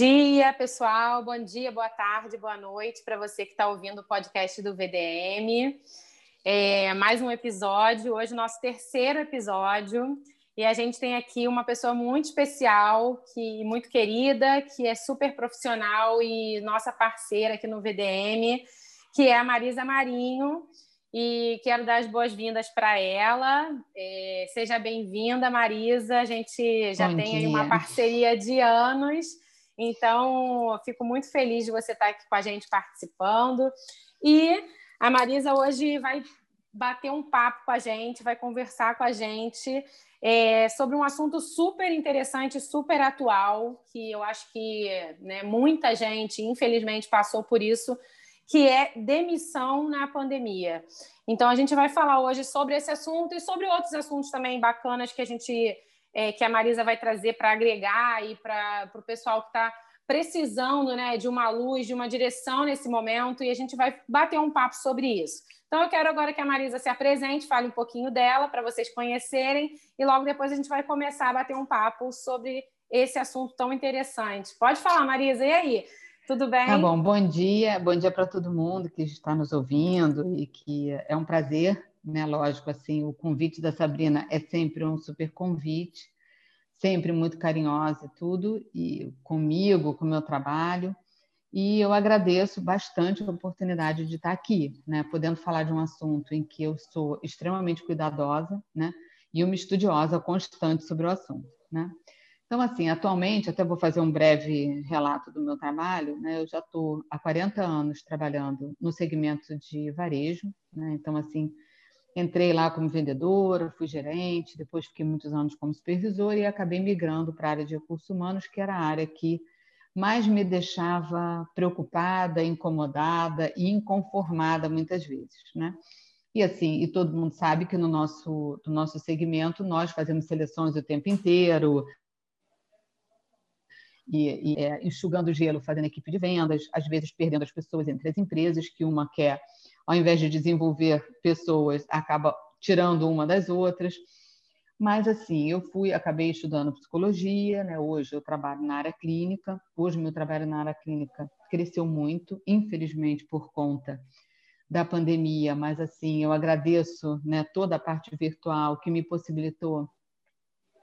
Bom dia, pessoal. Bom dia, boa tarde, boa noite para você que está ouvindo o podcast do VDM. É, mais um episódio, hoje nosso terceiro episódio. E a gente tem aqui uma pessoa muito especial, que muito querida, que é super profissional e nossa parceira aqui no VDM, que é a Marisa Marinho. E quero dar as boas-vindas para ela. É, seja bem-vinda, Marisa. A gente já Bom tem aí uma parceria de anos, então eu fico muito feliz de você estar aqui com a gente participando. E a Marisa hoje vai bater um papo com a gente, vai conversar com a gente é, sobre um assunto super interessante, super atual, que eu acho que né, muita gente, infelizmente, passou por isso, que é demissão na pandemia. Então, a gente vai falar hoje sobre esse assunto e sobre outros assuntos também bacanas que a gente, é, que a Marisa vai trazer para agregar e para o pessoal que está precisando né, de uma luz, de uma direção nesse momento, e a gente vai bater um papo sobre isso. Então, eu quero agora que a Marisa se apresente, fale um pouquinho dela, para vocês conhecerem, e logo depois a gente vai começar a bater um papo sobre esse assunto tão interessante. Pode falar, Marisa, e aí? Tudo bem? Tá bom, bom dia, bom dia para todo mundo que está nos ouvindo e que é um prazer, né? Lógico, assim, o convite da Sabrina é sempre um super convite, sempre muito carinhosa e tudo, e comigo, com o meu trabalho. E eu agradeço bastante a oportunidade de estar aqui, né? Podendo falar de um assunto em que eu sou extremamente cuidadosa, né? E uma estudiosa constante sobre o assunto, né? Então, assim, atualmente, até vou fazer um breve relato do meu trabalho, né? Eu já estou há 40 anos trabalhando no segmento de varejo, né? Então, assim, entrei lá como vendedora, fui gerente, depois fiquei muitos anos como supervisora e acabei migrando para a área de recursos humanos, que era a área que mais me deixava preocupada, incomodada e inconformada muitas vezes, né? E assim, e todo mundo sabe que no nosso, no nosso segmento nós fazemos seleções o tempo inteiro, e, e é, enxugando gelo, fazendo equipe de vendas, às vezes perdendo as pessoas entre as empresas, que uma quer, ao invés de desenvolver pessoas, acaba tirando uma das outras. Mas assim, eu fui, acabei estudando psicologia, né? Hoje eu trabalho na área clínica. Hoje meu trabalho na área clínica cresceu muito, infelizmente por conta da pandemia, mas assim, eu agradeço, né, toda a parte virtual que me possibilitou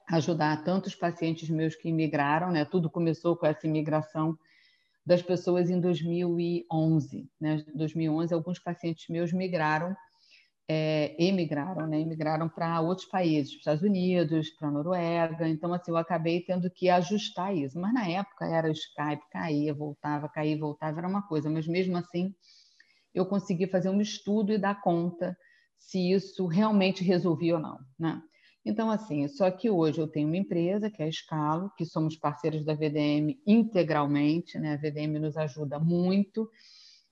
ajudar tantos pacientes meus que imigraram, né? Tudo começou com essa imigração das pessoas em 2011, né? 2011 alguns pacientes meus migraram, é, emigraram, né? Emigraram para outros países, para Estados Unidos, para a Noruega. Então assim, eu acabei tendo que ajustar isso. Mas na época era o Skype, caía, voltava, caía, voltava, era uma coisa. Mas mesmo assim, eu consegui fazer um estudo e dar conta se isso realmente resolvia ou não, né? Então, assim, só que hoje eu tenho uma empresa, que é a Escalo, que somos parceiros da VDM integralmente, né? A VDM nos ajuda muito,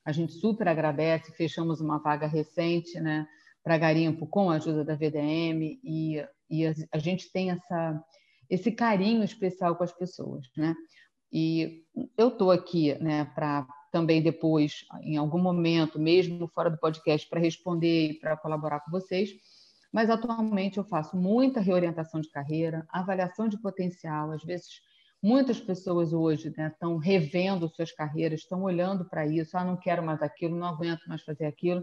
a gente super agradece, fechamos uma vaga recente, né? Para Garimpo com a ajuda da VDM e, e a, a gente tem essa, esse carinho especial com as pessoas, né? E eu estou aqui, né, para também depois, em algum momento, mesmo fora do podcast, para responder e para colaborar com vocês, mas atualmente eu faço muita reorientação de carreira, avaliação de potencial. Às vezes, muitas pessoas hoje né, estão revendo suas carreiras, estão olhando para isso. Ah, não quero mais aquilo, não aguento mais fazer aquilo.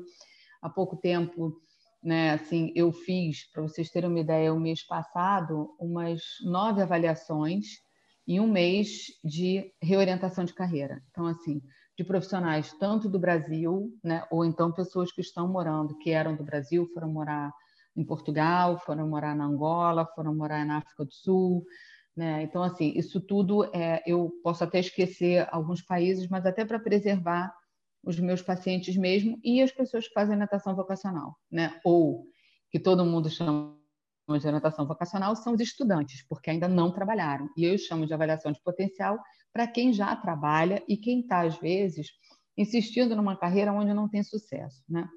Há pouco tempo, né, assim, eu fiz, para vocês terem uma ideia, o mês passado, umas nove avaliações em um mês de reorientação de carreira. Então, assim, de profissionais tanto do Brasil, né, ou então pessoas que estão morando, que eram do Brasil, foram morar em Portugal, foram morar na Angola, foram morar na África do Sul. Né? Então, assim, isso tudo é, eu posso até esquecer alguns países, mas até para preservar os meus pacientes mesmo e as pessoas que fazem natação vocacional, né? Ou que todo mundo chama de orientação vocacional são os estudantes, porque ainda não trabalharam. E eu chamo de avaliação de potencial para quem já trabalha e quem está, às vezes, insistindo numa carreira onde não tem sucesso, né?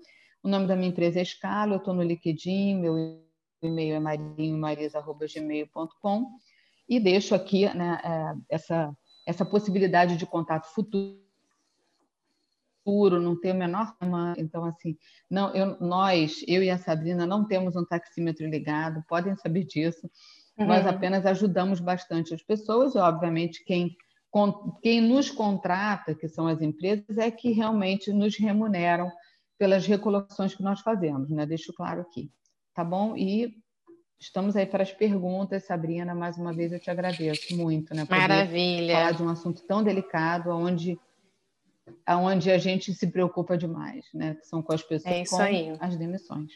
O nome da minha empresa é Escala, eu estou no LinkedIn, meu e-mail é marinhomaris.gmail.com e deixo aqui né, essa, essa possibilidade de contato futuro, não tem o menor. Então, assim, não, eu, nós, eu e a Sabrina, não temos um taxímetro ligado, podem saber disso. Uhum. Nós apenas ajudamos bastante as pessoas e, obviamente, quem quem nos contrata, que são as empresas, é que realmente nos remuneram pelas recolocações que nós fazemos, né? Deixo claro aqui, tá bom? E estamos aí para as perguntas, Sabrina. Mais uma vez eu te agradeço muito, né? Maravilha. Falar de um assunto tão delicado, onde aonde a gente se preocupa demais, né? Que são com as pessoas é com aí. as demissões.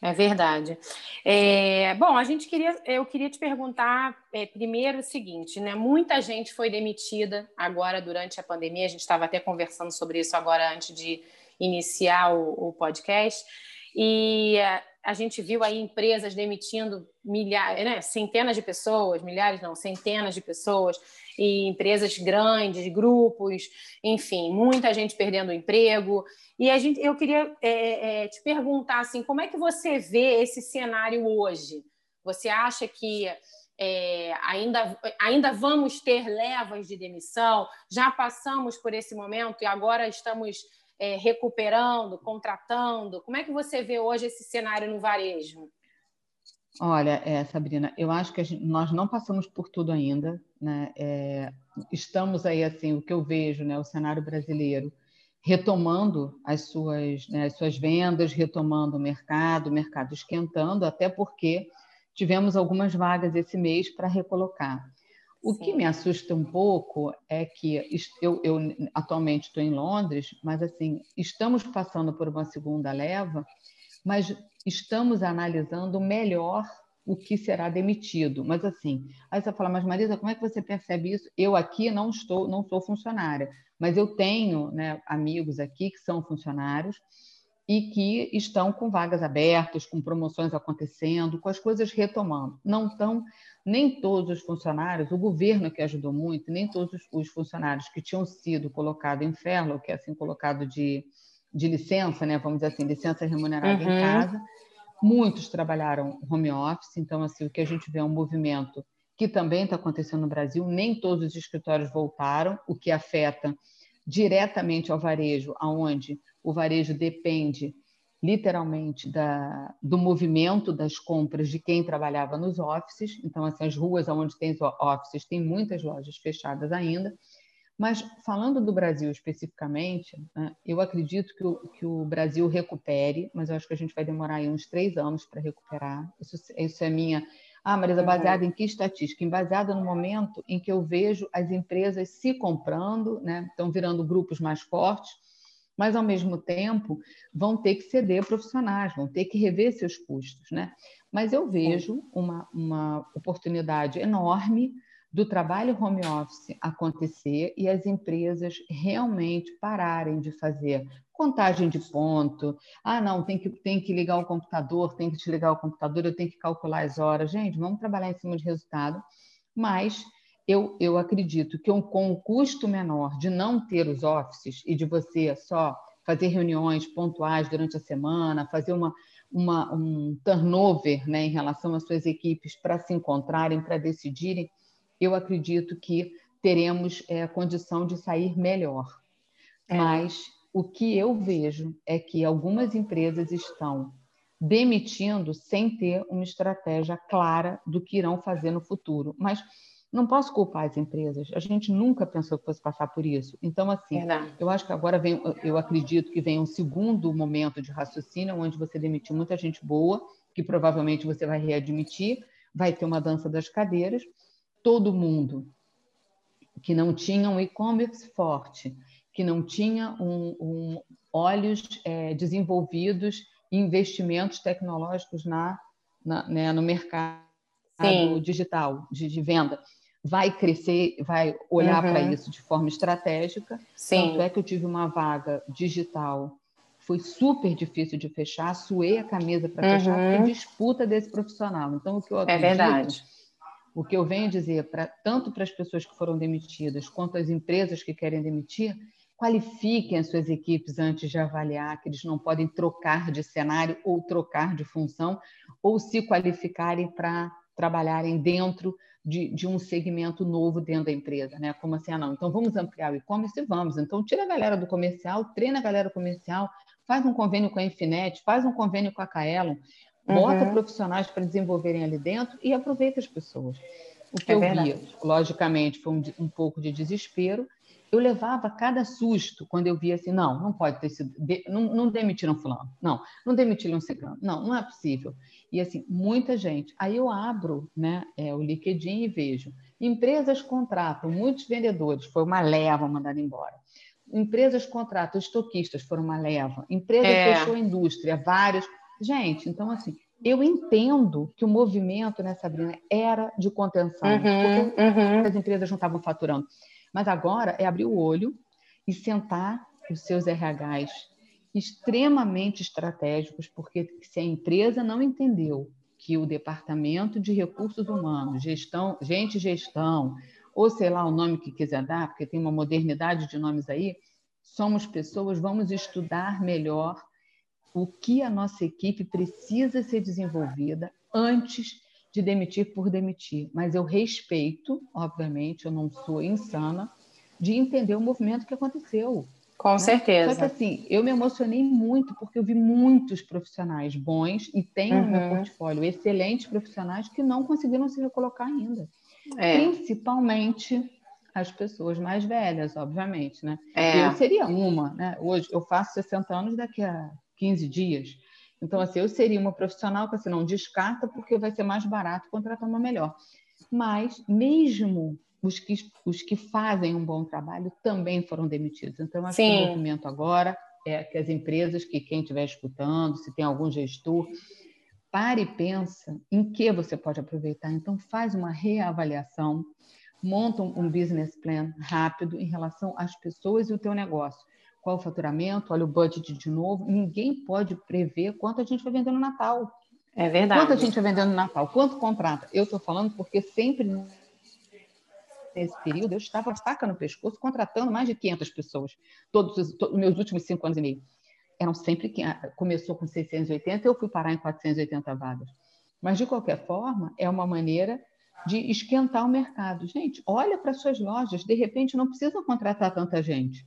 É verdade. É, bom, a gente queria, eu queria te perguntar é, primeiro o seguinte, né? Muita gente foi demitida agora durante a pandemia. A gente estava até conversando sobre isso agora antes de iniciar o, o podcast. E a, a, gente viu aí empresas demitindo milhares, né? centenas de pessoas, milhares não, centenas de pessoas e empresas grandes, grupos, enfim, muita gente perdendo emprego. E a gente, eu queria é, é, te perguntar assim, como é que você vê esse cenário hoje? Você acha que é, ainda, ainda vamos ter levas de demissão? Já passamos por esse momento e agora estamos é, recuperando, contratando? Como é que você vê hoje esse cenário no varejo? Olha, é, Sabrina, eu acho que gente, nós não passamos por tudo ainda, né? É, estamos aí assim, o que eu vejo, né? O cenário brasileiro retomando as suas, né, as suas vendas, retomando o mercado, o mercado esquentando, até porque tivemos algumas vagas esse mês para recolocar. O Sim. que me assusta um pouco é que eu, eu atualmente estou em Londres, mas assim estamos passando por uma segunda leva, mas estamos analisando melhor o que será demitido. Mas assim, aí você fala, mas Marisa, como é que você percebe isso? Eu aqui não estou, não sou funcionária, mas eu tenho né, amigos aqui que são funcionários e que estão com vagas abertas, com promoções acontecendo, com as coisas retomando. Não estão nem todos os funcionários, o governo que ajudou muito, nem todos os funcionários que tinham sido colocados em furlough, que é assim colocado de, de licença, né, vamos dizer assim, licença remunerada uhum. em casa, muitos trabalharam home office, então assim o que a gente vê é um movimento que também está acontecendo no Brasil. Nem todos os escritórios voltaram, o que afeta diretamente ao varejo, aonde o varejo depende literalmente da, do movimento das compras de quem trabalhava nos offices. Então, assim, as ruas onde tem offices tem muitas lojas fechadas ainda. Mas falando do Brasil especificamente, né, eu acredito que o, que o Brasil recupere, mas eu acho que a gente vai demorar uns três anos para recuperar. Isso, isso é minha ah, Marisa, baseada em que estatística? Baseada no momento em que eu vejo as empresas se comprando, né? estão virando grupos mais fortes, mas, ao mesmo tempo, vão ter que ceder profissionais, vão ter que rever seus custos. Né? Mas eu vejo uma, uma oportunidade enorme do trabalho home office acontecer e as empresas realmente pararem de fazer contagem de ponto. Ah, não, tem que, tem que ligar o computador, tem que desligar o computador, eu tenho que calcular as horas. Gente, vamos trabalhar em cima de resultado, mas eu, eu acredito que com o custo menor de não ter os offices e de você só fazer reuniões pontuais durante a semana, fazer uma, uma, um turnover né, em relação às suas equipes para se encontrarem, para decidirem, eu acredito que teremos é, condição de sair melhor. É. Mas o que eu vejo é que algumas empresas estão demitindo sem ter uma estratégia clara do que irão fazer no futuro. Mas não posso culpar as empresas. A gente nunca pensou que fosse passar por isso. Então, assim, Verdade. eu acho que agora vem, eu acredito que vem um segundo momento de raciocínio, onde você demitiu muita gente boa, que provavelmente você vai readmitir, vai ter uma dança das cadeiras. Todo mundo que não tinha um e-commerce forte, que não tinha um, um olhos é, desenvolvidos investimentos tecnológicos na, na né, no mercado Sim. digital de, de, venda vai crescer, vai olhar uhum. para isso de forma estratégica. Sim. Tanto é que eu tive uma vaga digital, foi super difícil de fechar, suei a camisa para uhum. fechar, porque disputa desse profissional. Então, o que eu é acredito, é verdade. O que eu venho dizer, pra, tanto para as pessoas que foram demitidas, quanto as empresas que querem demitir, qualifiquem as suas equipes antes de avaliar, que eles não podem trocar de cenário ou trocar de função, ou se qualificarem para trabalharem dentro de, de, um segmento novo dentro da empresa, né? Como assim, ah, não, então vamos ampliar o e-commerce e vamos. Então, tira a galera do comercial, treina a galera comercial, faz um convênio com a Infinet, faz um convênio com a Kaelon, bota uhum. profissionais para desenvolverem ali dentro e aproveita as pessoas. O que é eu verdade. via, logicamente, foi um, um pouco de desespero, eu levava cada susto quando eu via assim, não, não pode ter sido, não, não demitiram fulano, não, não demitiram ciclano, não, não é possível. E assim, muita gente. Aí eu abro né, é, o LinkedIn e vejo, empresas contratam, muitos vendedores, foi uma leva mandada embora. Empresas contratam, estoquistas foram uma leva, empresa é. fechou a indústria, várias. Gente, então assim, eu entendo que o movimento, né, Sabrina, era de contenção, uhum, porque uhum. as empresas não estavam faturando. Mas agora é abrir o olho e sentar os seus RHs extremamente estratégicos, porque se a empresa não entendeu que o departamento de recursos humanos, gestão, gente gestão, ou sei lá o nome que quiser dar, porque tem uma modernidade de nomes aí, somos pessoas, vamos estudar melhor o que a nossa equipe precisa ser desenvolvida antes de demitir por demitir, mas eu respeito, obviamente, eu não sou insana, de entender o movimento que aconteceu. Com né? certeza. Só que assim, eu me emocionei muito porque eu vi muitos profissionais bons e tenho uhum. no meu uhum. portfólio excelentes profissionais que não conseguiram se recolocar ainda. É. Principalmente as pessoas mais velhas, obviamente, né? É. Eu seria uma, né? Hoje eu faço 60 anos daqui a 15 dias. Então, assim, eu seria uma profissional que assim, não descarta porque vai ser mais barato contratar uma melhor. Mas, mesmo os que, os que fazem um bom trabalho também foram demitidos. Então, acho Sim. que o movimento agora é que as empresas, que quem estiver escutando, se tem algum gestor, pare e pensa em que você pode aproveitar. Então, faz uma reavaliação, monta um business plan rápido em relação às pessoas e o teu negócio qual o faturamento, olha o budget de novo. Ninguém pode prever quanto a gente vai vender no Natal. É verdade. Quanto a gente vai vender no Natal? Quanto contrata? Eu estou falando porque sempre nesse período eu estava faca no pescoço contratando mais de 500 pessoas. Todos os meus últimos cinco anos e meio. Eram sempre que começou com 680, eu fui parar em 480 vagas. Mas de qualquer forma, é uma maneira de esquentar o mercado. Gente, olha para suas lojas, de repente não precisa contratar tanta gente.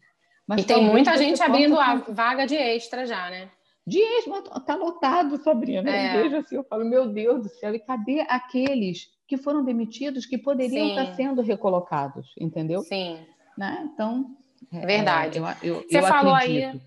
Mas e tem muita gente abrindo a vaga de extra já, né? De extra, está lotado, Sabrina. É. Eu vejo assim, eu falo, meu Deus do céu, e cadê aqueles que foram demitidos que poderiam Sim. estar sendo recolocados, entendeu? Sim. Né? Então, é, Verdade. eu, eu, Você eu falou aí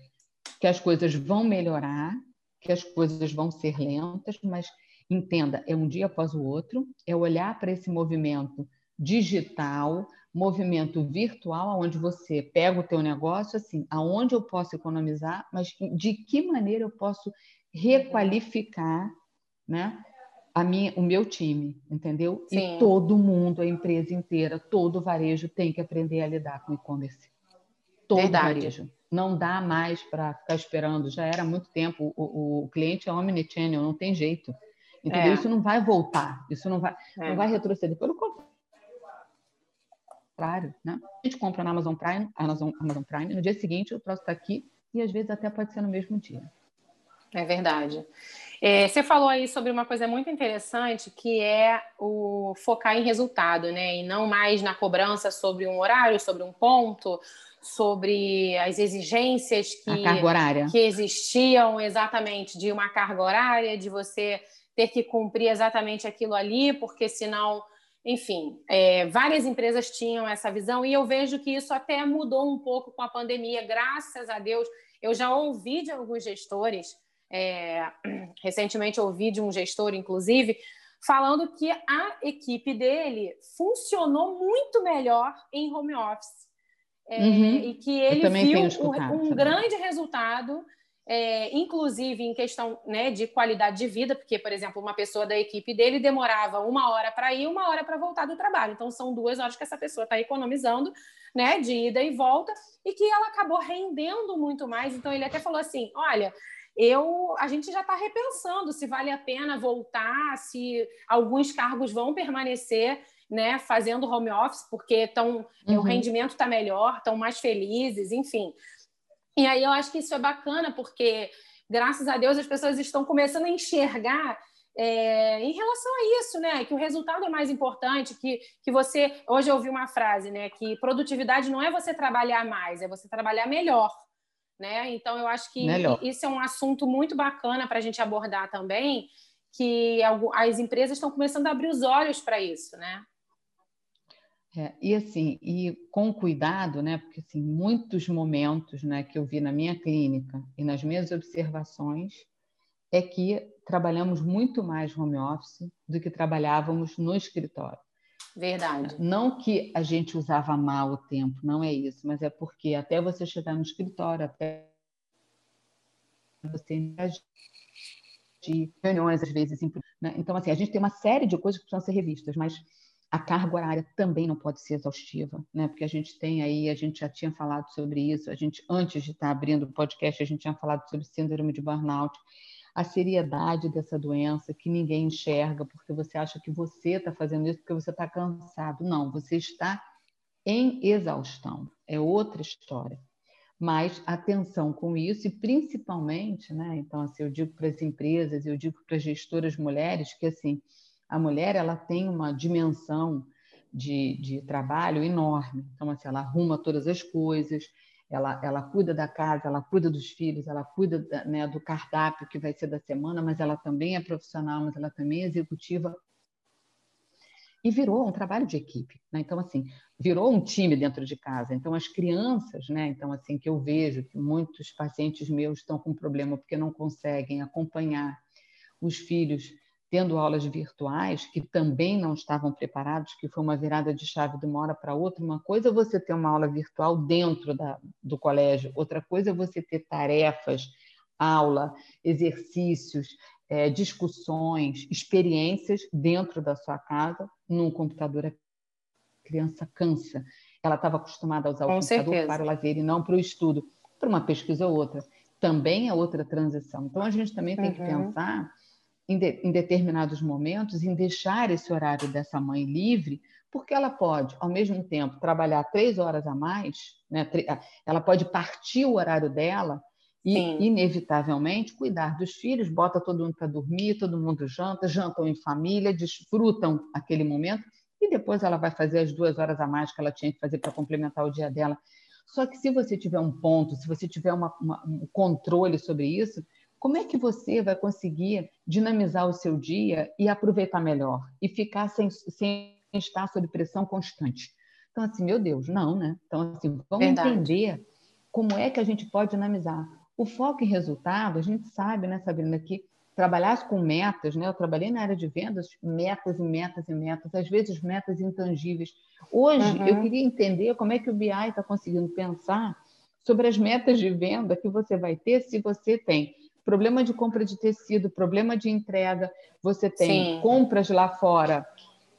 que as coisas vão melhorar, que as coisas vão ser lentas, mas entenda, é um dia após o outro, é olhar para esse movimento digital, movimento virtual, onde você pega o teu negócio, assim, aonde eu posso economizar, mas de que maneira eu posso requalificar, né? A minha, o meu time, entendeu? Sim. E todo mundo, a empresa inteira, todo varejo tem que aprender a lidar com e-commerce. Todo Verdade. varejo. Não dá mais para ficar esperando. Já era muito tempo. O, o cliente é omnichannel, não tem jeito. Entendeu? É. Isso não vai voltar. Isso não vai, é. não vai retroceder. Pelo contrário contrário, né? A gente compra na Amazon Prime, Amazon, Amazon Prime, no dia seguinte o troço está aqui e às vezes até pode ser no mesmo dia. É verdade. É, você falou aí sobre uma coisa muito interessante que é o focar em resultado, né? E não mais na cobrança sobre um horário, sobre um ponto, sobre as exigências que, que existiam exatamente de uma carga horária, de você ter que cumprir exatamente aquilo ali, porque senão enfim, é, várias empresas tinham essa visão e eu vejo que isso até mudou um pouco com a pandemia, graças a Deus. Eu já ouvi de alguns gestores, é, recentemente ouvi de um gestor, inclusive, falando que a equipe dele funcionou muito melhor em home office. É, uhum. E que ele viu um, um grande resultado é, inclusive em questão né, de qualidade de vida, porque, por exemplo, uma pessoa da equipe dele demorava uma hora para ir, uma hora para voltar do trabalho. Então, são duas horas que essa pessoa está economizando né, de ida e volta, e que ela acabou rendendo muito mais. Então, ele até falou assim: olha. Eu, a gente já está repensando se vale a pena voltar, se alguns cargos vão permanecer né, fazendo home office, porque tão, uhum. o rendimento está melhor, estão mais felizes, enfim. E aí eu acho que isso é bacana, porque, graças a Deus, as pessoas estão começando a enxergar é, em relação a isso, né? Que o resultado é mais importante, que, que você. Hoje eu ouvi uma frase, né? Que produtividade não é você trabalhar mais, é você trabalhar melhor. Né? Então, eu acho que melhor. isso é um assunto muito bacana para a gente abordar também, que as empresas estão começando a abrir os olhos para isso, né? É, e assim, e com cuidado, né? Porque assim, muitos momentos, né, que eu vi na minha clínica e nas minhas observações é que trabalhamos muito mais home office do que trabalhávamos no escritório. Verdade. Não que a gente usava mal o tempo, não é isso, mas é porque até você chegar no escritório, até você interagir, reuniões às vezes, né? então assim a gente tem uma série de coisas que precisam ser revistas, mas a carga horária também não pode ser exaustiva, né? Porque a gente tem aí, a gente já tinha falado sobre isso, a gente antes de estar abrindo o podcast, a gente tinha falado sobre síndrome de burnout, a seriedade dessa doença que ninguém enxerga porque você acha que você está fazendo isso porque você está cansado. Não, você está em exaustão. É outra história. Mas atenção com isso e principalmente, né? Então assim, eu digo para as empresas, eu digo para as gestoras mulheres que assim a mulher ela tem uma dimensão de, de trabalho enorme. Então, assim, ela arruma todas as coisas, ela, ela cuida da casa, ela cuida dos filhos, ela cuida da, né, do cardápio que vai ser da semana, mas ela também é profissional, mas ela também é executiva. E virou um trabalho de equipe. Né? Então, assim, virou um time dentro de casa. Então, as crianças, né? Então, assim, que eu vejo que muitos pacientes meus estão com problema porque não conseguem acompanhar os filhos tendo aulas virtuais que também não estavam preparados, que foi uma virada de chave de uma hora para outra. Uma coisa é você ter uma aula virtual dentro da, do colégio, outra coisa é você ter tarefas, aula, exercícios, é, discussões, experiências dentro da sua casa, num computador. A criança cansa. Ela estava acostumada a usar Com o computador certeza. para o lazer e não para o estudo, para uma pesquisa ou outra. Também é outra transição. Então, a gente também tem uhum. que pensar em, de, em determinados momentos, em deixar esse horário dessa mãe livre, porque ela pode, ao mesmo tempo, trabalhar três horas a mais, né? ela pode partir o horário dela e, Sim. inevitavelmente, cuidar dos filhos, bota todo mundo para dormir, todo mundo janta, jantam em família, desfrutam aquele momento, e depois ela vai fazer as duas horas a mais que ela tinha que fazer para complementar o dia dela. Só que se você tiver um ponto, se você tiver uma, uma, um controle sobre isso, como é que você vai conseguir dinamizar o seu dia e aproveitar melhor e ficar sem, sem estar sob pressão constante? Então, assim, meu Deus, não, né? Então, assim, vamos Verdade. entender como é que a gente pode dinamizar. O foco em resultado, a gente sabe, né, Sabrina, que trabalhar com metas, né? Eu trabalhei na área de vendas, metas e metas e metas, às vezes metas intangíveis. Hoje, uhum. eu queria entender como é que o BI está conseguindo pensar sobre as metas de venda que você vai ter se você tem problema de compra de tecido, problema de entrega, você tem Sim. compras lá fora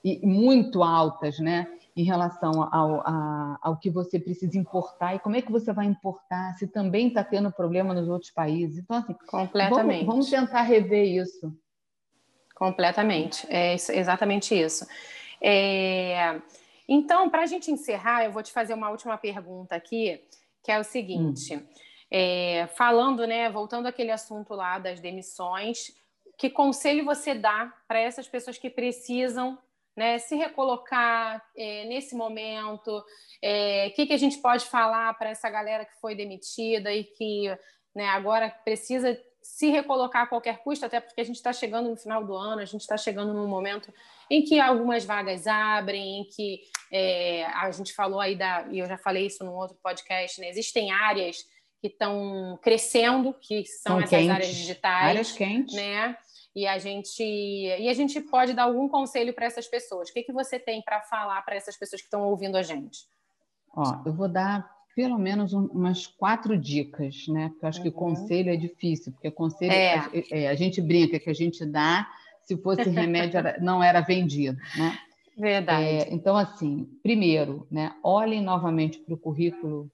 e muito altas, né? Em relação ao, ao, ao que você precisa importar e como é que você vai importar, se também está tendo problema nos outros países. Então, assim, completamente. Vamos, vamos tentar rever isso. Completamente, é exatamente isso. É... Então, para a gente encerrar, eu vou te fazer uma última pergunta aqui, que é o seguinte. Hum. É, falando, né, voltando àquele assunto lá das demissões, que conselho você dá para essas pessoas que precisam né, se recolocar é, nesse momento? O é, que, que a gente pode falar para essa galera que foi demitida e que né, agora precisa se recolocar a qualquer custo, até porque a gente está chegando no final do ano, a gente está chegando num momento em que algumas vagas abrem, em que é, a gente falou aí da, e eu já falei isso num outro podcast, né, existem áreas que estão crescendo, que são, são essas quentes. áreas digitais, áreas quentes. né? E a gente e a gente pode dar algum conselho para essas pessoas. O que, que você tem para falar para essas pessoas que estão ouvindo a gente? Ó, eu vou dar pelo menos um, umas quatro dicas, né? Porque eu acho uhum. que conselho é difícil, porque conselho é. A, é, a gente brinca que a gente dá, se fosse remédio não era vendido, né? Verdade. É, então, assim, primeiro, né, olhem novamente para o currículo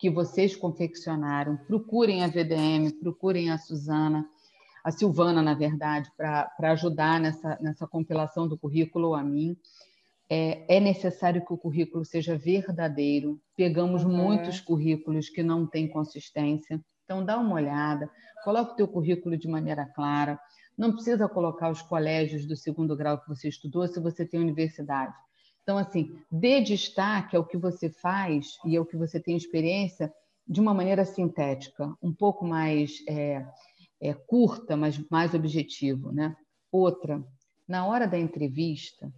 que vocês confeccionaram. Procurem a VDM, procurem a Suzana, a Silvana, na verdade, para ajudar nessa, nessa compilação do currículo a mim. É, é, necessário que o currículo seja verdadeiro. Pegamos uhum. muitos currículos que não têm consistência. Então, dá uma olhada, coloque o teu currículo de maneira clara. Não precisa colocar os colégios do segundo grau que você estudou se você tem universidade. Então, assim, dê destaque ao que você faz e ao que você tem experiência de uma maneira sintética, um pouco mais é, é, curta, mas mais objetivo. Né? Outra, na hora da entrevista,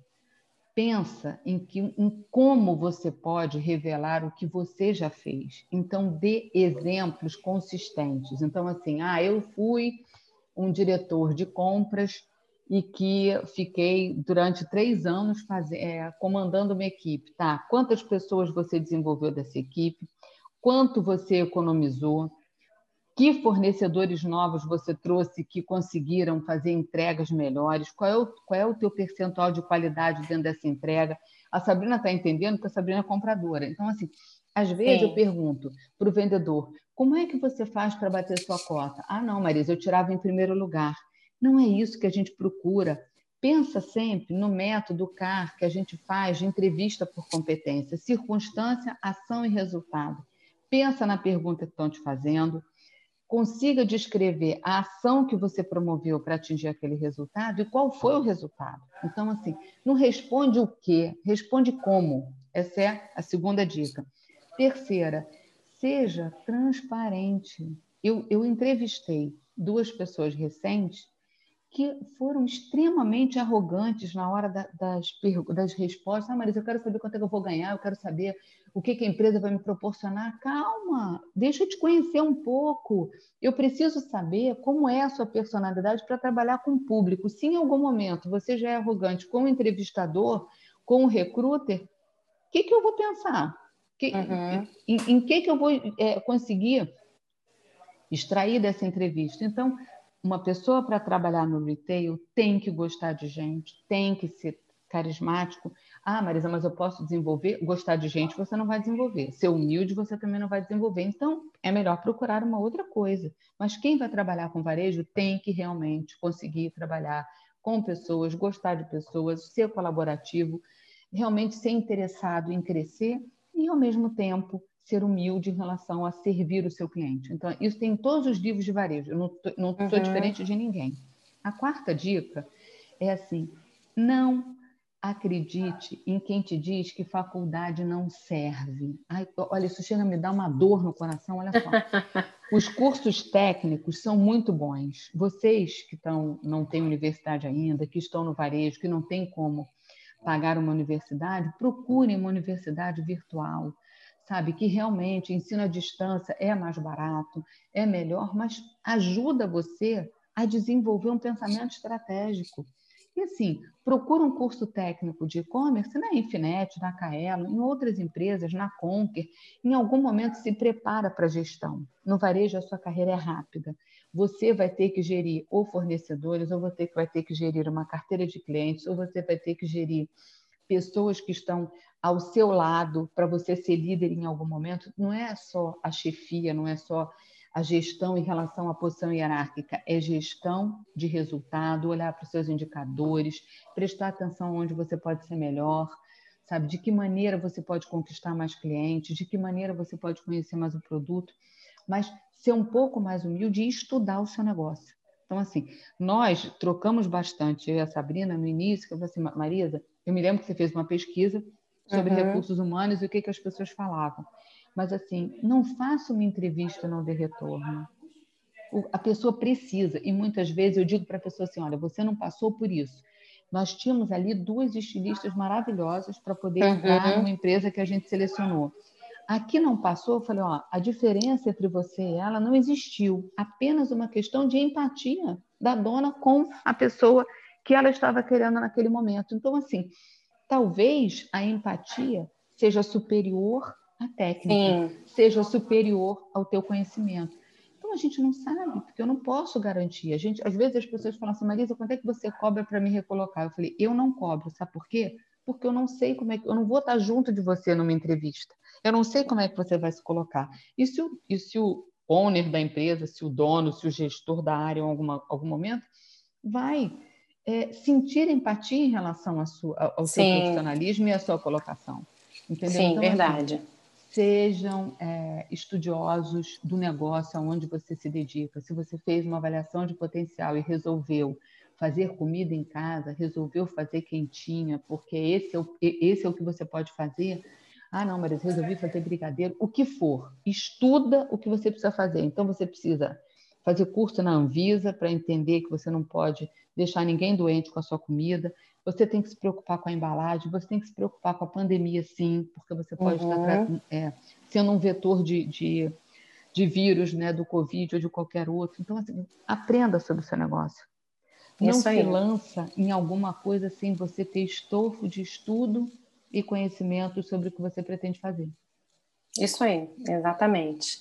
pensa em, que, em como você pode revelar o que você já fez. Então, dê exemplos consistentes. Então, assim, ah, eu fui um diretor de compras e que fiquei durante três anos faz... é, comandando uma equipe. Tá? Quantas pessoas você desenvolveu dessa equipe? Quanto você economizou? Que fornecedores novos você trouxe que conseguiram fazer entregas melhores? Qual é o, qual é o teu percentual de qualidade dentro dessa entrega? A Sabrina está entendendo que a Sabrina é compradora. Então, assim, às vezes Sim. eu pergunto para o vendedor, como é que você faz para bater sua cota? Ah, não, Marisa, eu tirava em primeiro lugar. Não é isso que a gente procura. Pensa sempre no método CAR que a gente faz de entrevista por competência, circunstância, ação e resultado. Pensa na pergunta que estão te fazendo, consiga descrever a ação que você promoveu para atingir aquele resultado e qual foi o resultado. Então, assim, não responde o quê, responde como. Essa é a segunda dica. Terceira, seja transparente. Eu, eu entrevistei duas pessoas recentes que foram extremamente arrogantes na hora da, das, das respostas. Ah, Marisa, eu quero saber quanto é que eu vou ganhar, eu quero saber o que, que a empresa vai me proporcionar. Calma, deixa eu te conhecer um pouco. Eu preciso saber como é a sua personalidade para trabalhar com o público. Se em algum momento você já é arrogante com o entrevistador, com o recruiter, o que, que eu vou pensar? Que, uhum. em, em, que, que eu vou é, conseguir extrair dessa entrevista? Então, uma pessoa para trabalhar no retail tem que gostar de gente, tem que ser carismático. Ah, Marisa, mas eu posso desenvolver? Gostar de gente você não vai desenvolver. Ser humilde você também não vai desenvolver. Então, é melhor procurar uma outra coisa. Mas quem vai trabalhar com varejo tem que realmente conseguir trabalhar com pessoas, gostar de pessoas, ser colaborativo, realmente ser interessado em crescer e, ao mesmo tempo, ser humilde em relação a servir o seu cliente. Então, isso tem em todos os livros de varejo, eu não, não uhum. sou diferente de ninguém. A quarta dica é assim: não acredite em quem te diz que faculdade não serve. Ai, olha, isso chega a me dar uma dor no coração. Olha só. Os cursos técnicos são muito bons. Vocês que estão, não têm universidade ainda, que estão no varejo, que não têm como pagar uma universidade, procurem uma universidade virtual sabe? Que realmente ensino à distância é mais barato, é melhor, mas ajuda você a desenvolver um pensamento estratégico. E assim, procura um curso técnico de e-commerce na Infinet, na Kaelo, em outras empresas, na Conquer. Em algum momento se prepara para a gestão. No varejo a sua carreira é rápida. Você vai ter que gerir ou fornecedores, ou você vai ter que gerir uma carteira de clientes, ou você vai ter que gerir pessoas que estão ao seu lado para você ser líder em algum momento, não é só a chefia, não é só a gestão em relação à posição hierárquica, é gestão de resultado, olhar para os seus indicadores, prestar atenção onde você pode ser melhor, sabe? De que maneira você pode conquistar mais clientes, de que maneira você pode conhecer mais o produto, mas ser um pouco mais humilde e estudar o seu negócio. Então, assim, nós trocamos bastante, eu e a Sabrina, no início, que eu falei assim, Marisa, eu me lembro que você fez uma pesquisa sobre uhum. recursos humanos e o que, que as pessoas falavam. Mas, assim, não faça uma entrevista não dê retorno. O, a pessoa precisa, e muitas vezes eu digo para a pessoa assim: olha, você não passou por isso. Nós tínhamos ali duas estilistas maravilhosas para poder uhum. entrar numa empresa que a gente selecionou. Aqui não passou, eu falei, ó, a diferença entre você e ela não existiu, apenas uma questão de empatia da dona com a pessoa que ela estava querendo naquele momento. Então, assim, talvez a empatia seja superior à técnica, Sim. seja superior ao teu conhecimento. Então a gente não sabe, porque eu não posso garantir. A gente, às vezes as pessoas falam assim, Marisa, quanto é que você cobra para me recolocar? Eu falei, eu não cobro, sabe por quê? Porque eu não sei como é que eu não vou estar junto de você numa entrevista. Eu não sei como é que você vai se colocar. E se o, e se o owner da empresa, se o dono, se o gestor da área em alguma, algum momento vai é, sentir empatia em relação ao seu profissionalismo e à sua colocação. Entendeu? Sim, então, assim, verdade. Assim, sejam é, estudiosos do negócio aonde você se dedica. Se você fez uma avaliação de potencial e resolveu fazer comida em casa, resolveu fazer quentinha, porque esse é o, esse é o que você pode fazer. Ah, não, mas resolvi fazer brigadeiro. O que for, estuda o que você precisa fazer. Então, você precisa fazer curso na Anvisa para entender que você não pode deixar ninguém doente com a sua comida, você tem que se preocupar com a embalagem, você tem que se preocupar com a pandemia, sim, porque você pode uhum. estar é, sendo um vetor de, de, de, vírus, né, do Covid ou de qualquer outro. Então, assim, aprenda sobre o seu negócio. Não Isso se lança em alguma coisa sem você ter estofo de estudo e conhecimento sobre o que você pretende fazer. Isso aí, exatamente.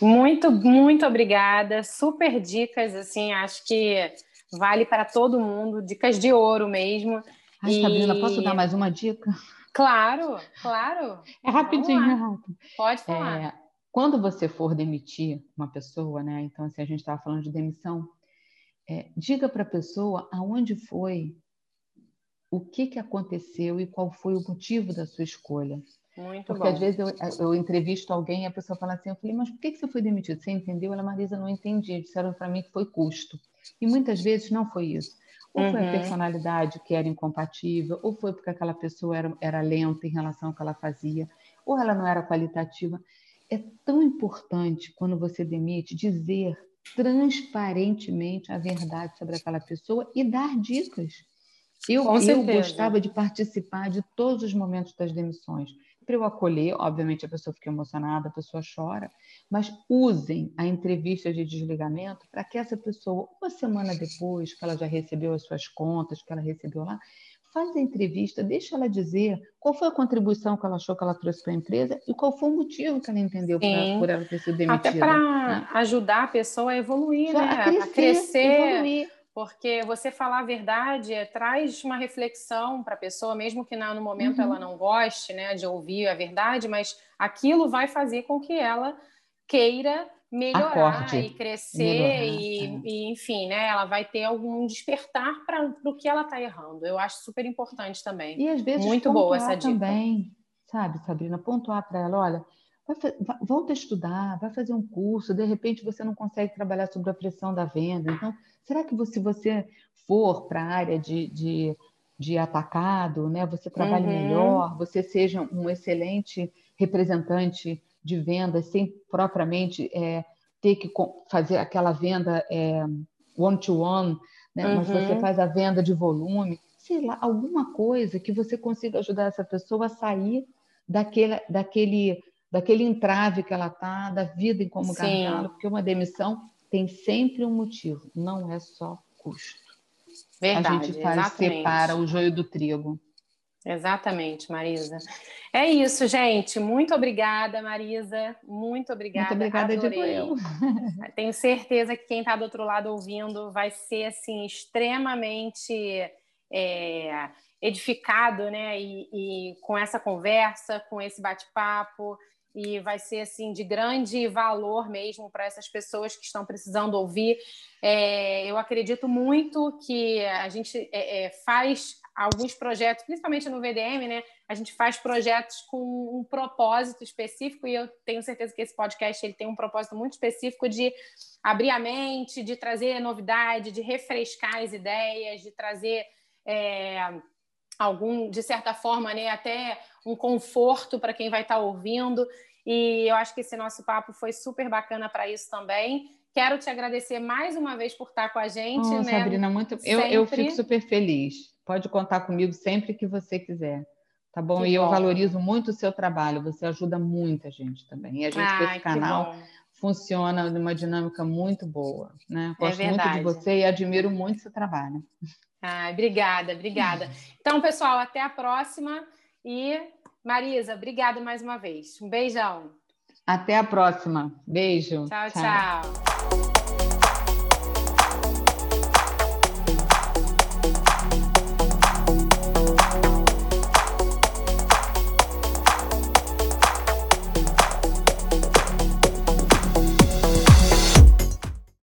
Muito, muito obrigada. Super dicas, assim, acho que vale para todo mundo, dicas de ouro mesmo. Ai, e... Sabrina, posso dar mais uma dica? Claro, claro. É rapidinho, é rápido. Pode falar. É, quando você for demitir uma pessoa, né? Então, assim, a gente estava falando de demissão, é, diga para a pessoa aonde foi, o que, que aconteceu e qual foi o motivo da sua escolha. Muito Porque bom. às vezes eu, eu, entrevisto alguém e a pessoa fala assim, eu falei, mas por que, que você foi demitido? Você entendeu? Ela, Marisa, não entendi. Disseram para mim que foi custo. E muitas vezes não foi isso. Ou uhum. foi a uhum. personalidade que era incompatível, ou foi porque aquela pessoa era, era lenta em relação ao que ela fazia, ou ela não era qualitativa. É tão importante, quando você demite, dizer transparentemente a verdade sobre aquela pessoa e dar dicas. Eu, eu gostava de participar de todos os momentos das demissões para eu acolher, obviamente a pessoa fica emocionada, a pessoa chora, mas usem a entrevista de desligamento para que essa pessoa, uma semana depois que ela já recebeu as suas contas, que ela recebeu lá, faz a entrevista, deixa ela dizer qual foi a contribuição que ela achou que ela trouxe para a empresa e qual foi o motivo que ela entendeu pra, por ela ter sido demitida. Até para né? ajudar a pessoa a evoluir, né? a crescer, a crescer evoluir porque você falar a verdade é, traz uma reflexão para a pessoa, mesmo que no momento uhum. ela não goste né, de ouvir a verdade, mas aquilo vai fazer com que ela queira melhorar Acorde. e crescer melhorar, e, é. e, enfim, né? Ela vai ter algum despertar para o que ela está errando. Eu acho super importante também. E às vezes muito boa essa dica. também, sabe, Sabrina, pontuar para ela, olha, vai, volta a estudar, vai fazer um curso, de repente você não consegue trabalhar sobre a pressão da venda, então Será que se você for para a área de, de, de, atacado, né, você trabalhe uhum. melhor, você seja um excelente representante de vendas, sem propriamente é, ter que fazer aquela venda é, one-to-one, -one, né, uhum. mas você uhum. faz a venda de volume, sei lá, alguma coisa que você consiga ajudar essa pessoa a sair daquele, daquele, daquele entrave que ela está, da vida em como gargalo, porque uma demissão tem sempre um motivo, não é só custo. Verdade, a gente faz, exatamente. separa o joio do trigo. Exatamente, Marisa. É isso, gente. Muito obrigada, Marisa. Muito obrigada. Muito obrigada, digo eu. Tenho certeza que quem está do outro lado ouvindo vai ser assim extremamente é, edificado, né? E, e com essa conversa, com esse bate-papo e vai ser assim de grande valor mesmo para essas pessoas que estão precisando ouvir. É, eu acredito muito que a gente é, é, faz alguns projetos, principalmente no VDM, né? A gente faz projetos com um propósito específico e eu tenho certeza que esse podcast ele tem um propósito muito específico de abrir a mente, de trazer novidade, de refrescar as ideias, de trazer é, algum, de certa forma, né, até um conforto para quem vai estar tá ouvindo. E eu acho que esse nosso papo foi super bacana para isso também. Quero te agradecer mais uma vez por estar com a gente. Oh, né? Sabrina, muito. Eu, eu fico super feliz. Pode contar comigo sempre que você quiser. Tá bom? Que e bom. eu valorizo muito o seu trabalho. Você ajuda muita gente também. E a gente, esse canal, funciona numa dinâmica muito boa. Né? É Gosto é muito de você e admiro muito seu trabalho. Ai, obrigada, obrigada. Então, pessoal, até a próxima e Marisa, obrigada mais uma vez. Um beijão. Até a próxima. Beijo. tchau. tchau. tchau.